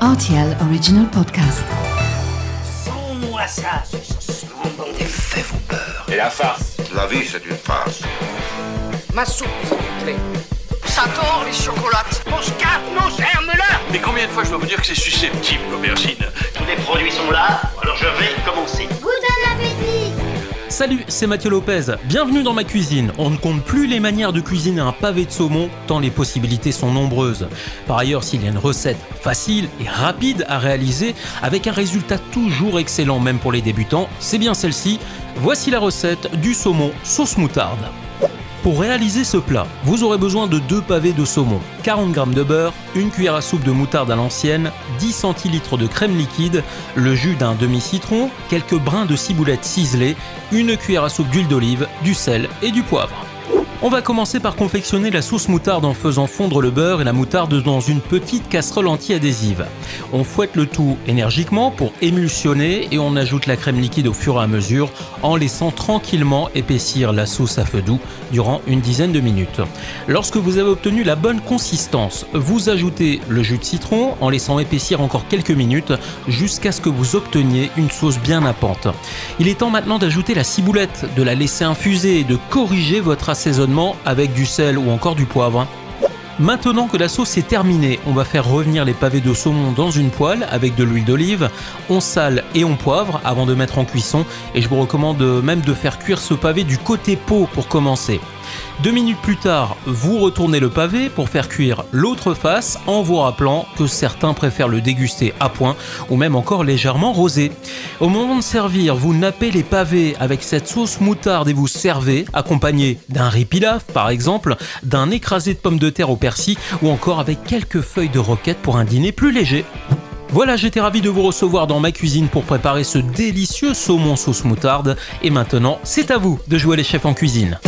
RTL Original Podcast. Sans-moi ça. Des faits vous peur. Et la farce La vie, c'est une farce. Ma soupe, s'il vous plaît. Ça tord les chocolates. On se capte nos germes-là Mais combien de fois je dois vous dire que c'est susceptible, l'aubergine? Tous les produits sont là, alors je vais commencer. Salut, c'est Mathieu Lopez. Bienvenue dans ma cuisine. On ne compte plus les manières de cuisiner un pavé de saumon, tant les possibilités sont nombreuses. Par ailleurs, s'il y a une recette facile et rapide à réaliser, avec un résultat toujours excellent même pour les débutants, c'est bien celle-ci. Voici la recette du saumon sauce moutarde. Pour réaliser ce plat, vous aurez besoin de deux pavés de saumon, 40 g de beurre, une cuillère à soupe de moutarde à l'ancienne, 10 centilitres de crème liquide, le jus d'un demi-citron, quelques brins de ciboulette ciselée, une cuillère à soupe d'huile d'olive, du sel et du poivre. On va commencer par confectionner la sauce moutarde en faisant fondre le beurre et la moutarde dans une petite casserole anti-adhésive. On fouette le tout énergiquement pour émulsionner et on ajoute la crème liquide au fur et à mesure en laissant tranquillement épaissir la sauce à feu doux durant une dizaine de minutes. Lorsque vous avez obtenu la bonne consistance, vous ajoutez le jus de citron en laissant épaissir encore quelques minutes jusqu'à ce que vous obteniez une sauce bien nappante. Il est temps maintenant d'ajouter la ciboulette, de la laisser infuser et de corriger votre avec du sel ou encore du poivre. Maintenant que la sauce est terminée, on va faire revenir les pavés de saumon dans une poêle avec de l'huile d'olive. On sale et on poivre avant de mettre en cuisson et je vous recommande même de faire cuire ce pavé du côté peau pour commencer. Deux minutes plus tard, vous retournez le pavé pour faire cuire l'autre face en vous rappelant que certains préfèrent le déguster à point ou même encore légèrement rosé. Au moment de servir, vous nappez les pavés avec cette sauce moutarde et vous servez accompagné d'un riz pilaf par exemple, d'un écrasé de pommes de terre au persil ou encore avec quelques feuilles de roquette pour un dîner plus léger. Voilà, j'étais ravi de vous recevoir dans ma cuisine pour préparer ce délicieux saumon sauce moutarde et maintenant, c'est à vous de jouer les chefs en cuisine.